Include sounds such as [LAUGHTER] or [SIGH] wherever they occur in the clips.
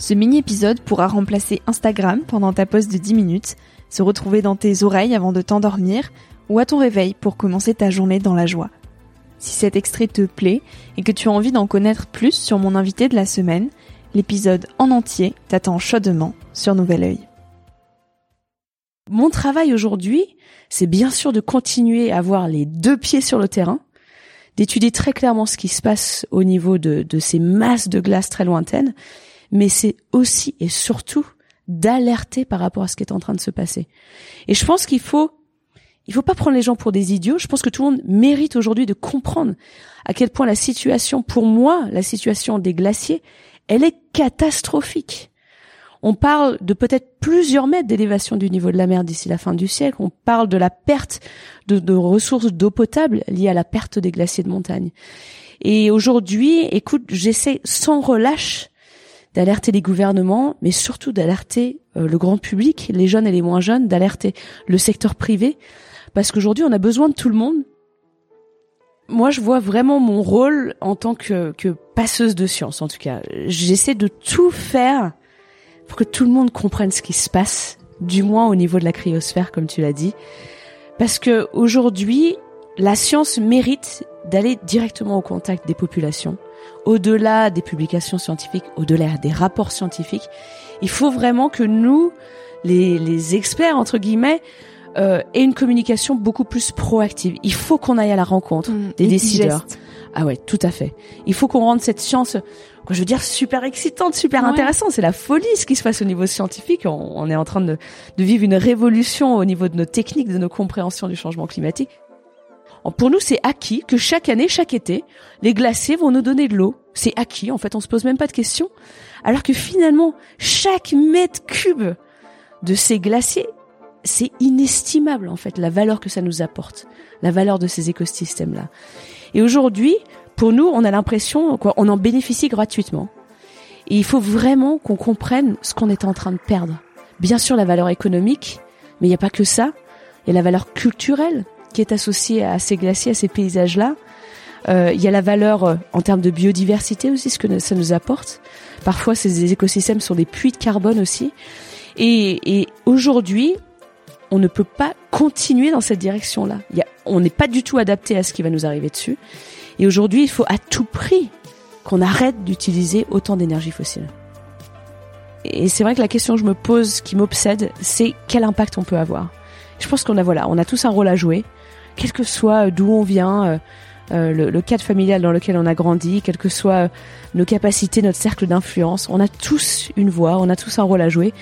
Ce mini-épisode pourra remplacer Instagram pendant ta pause de 10 minutes, se retrouver dans tes oreilles avant de t'endormir ou à ton réveil pour commencer ta journée dans la joie. Si cet extrait te plaît et que tu as envie d'en connaître plus sur mon invité de la semaine, l'épisode en entier t'attend chaudement sur Nouvel Oeil. Mon travail aujourd'hui, c'est bien sûr de continuer à avoir les deux pieds sur le terrain, d'étudier très clairement ce qui se passe au niveau de, de ces masses de glace très lointaines, mais c'est aussi et surtout d'alerter par rapport à ce qui est en train de se passer. Et je pense qu'il faut il faut pas prendre les gens pour des idiots. Je pense que tout le monde mérite aujourd'hui de comprendre à quel point la situation, pour moi, la situation des glaciers, elle est catastrophique. On parle de peut-être plusieurs mètres d'élévation du niveau de la mer d'ici la fin du siècle. On parle de la perte de, de ressources d'eau potable liée à la perte des glaciers de montagne. Et aujourd'hui, écoute, j'essaie sans relâche d'alerter les gouvernements, mais surtout d'alerter euh, le grand public, les jeunes et les moins jeunes, d'alerter le secteur privé, parce qu'aujourd'hui on a besoin de tout le monde. Moi, je vois vraiment mon rôle en tant que, que passeuse de science, en tout cas. J'essaie de tout faire pour que tout le monde comprenne ce qui se passe, du moins au niveau de la cryosphère, comme tu l'as dit, parce que aujourd'hui, la science mérite d'aller directement au contact des populations au-delà des publications scientifiques, au-delà des rapports scientifiques, il faut vraiment que nous, les, experts entre guillemets, euh, aient une communication beaucoup plus proactive. Il faut qu'on aille à la rencontre mmh, des décideurs. Ah ouais, tout à fait. Il faut qu'on rende cette science, je veux dire, super excitante, super intéressante. C'est la folie ce qui se passe au niveau scientifique. On, est en train de, de vivre une révolution au niveau de nos techniques, de nos compréhensions du changement climatique. Pour nous, c'est acquis que chaque année, chaque été, les glaciers vont nous donner de l'eau. C'est acquis, en fait, on se pose même pas de questions. Alors que finalement, chaque mètre cube de ces glaciers, c'est inestimable, en fait, la valeur que ça nous apporte, la valeur de ces écosystèmes-là. Et aujourd'hui, pour nous, on a l'impression qu'on en bénéficie gratuitement. Et il faut vraiment qu'on comprenne ce qu'on est en train de perdre. Bien sûr, la valeur économique, mais il n'y a pas que ça. Il y a la valeur culturelle, qui est associée à ces glaciers, à ces paysages-là. Euh, il y a la valeur euh, en termes de biodiversité aussi, ce que ça nous apporte. Parfois, ces écosystèmes sont des puits de carbone aussi. Et, aujourd'hui, on ne peut pas continuer dans cette direction-là. on n'est pas du tout adapté à ce qui va nous arriver dessus. Et aujourd'hui, il faut à tout prix qu'on arrête d'utiliser autant d'énergie fossile. Et c'est vrai que la question que je me pose, qui m'obsède, c'est quel impact on peut avoir? Je pense qu'on a voilà, on a tous un rôle à jouer quel que soit euh, d'où on vient, euh, euh, le, cadre familial dans lequel on a grandi, quelles que soient nos capacités, notre cercle d'influence, on a tous une voix, on a tous un rôle à jouer,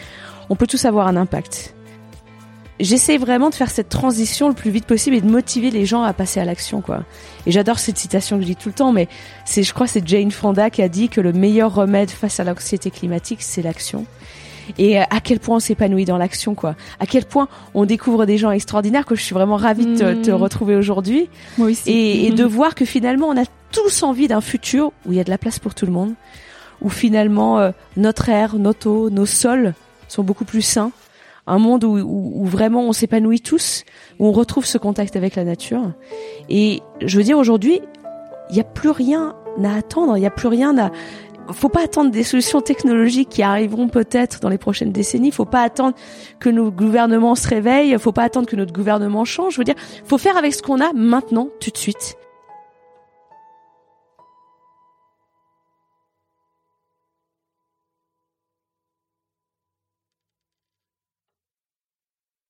on peut tous avoir un impact. J'essaie vraiment de faire cette transition le plus vite possible et de motiver les gens à passer à l'action, quoi. Et j'adore cette citation que je dis tout le temps, mais c'est, je crois, c'est Jane Fonda qui a dit que le meilleur remède face à l'anxiété climatique, c'est l'action et euh, à quel point on s'épanouit dans l'action, quoi. À quel point on découvre des gens extraordinaires que je suis vraiment ravie de te, mm. retrouver aujourd'hui. Moi aussi. Et, de [LAUGHS] voir que finalement on a tous envie d'un futur où il y a de la place pour tout le monde, où finalement euh, notre air, notre eau, nos sols sont beaucoup plus sains. Un monde où, où, vraiment on s'épanouit tous, où on retrouve ce contact avec la nature. Et je veux dire aujourd'hui, il n'y a plus rien à attendre, il n'y a plus rien à faut pas attendre des solutions technologiques qui arriveront peut-être dans les prochaines décennies. Faut pas attendre que nos gouvernements se réveillent. Faut pas attendre que notre gouvernement change. Je veux dire, faut faire avec ce qu'on a maintenant, tout de suite.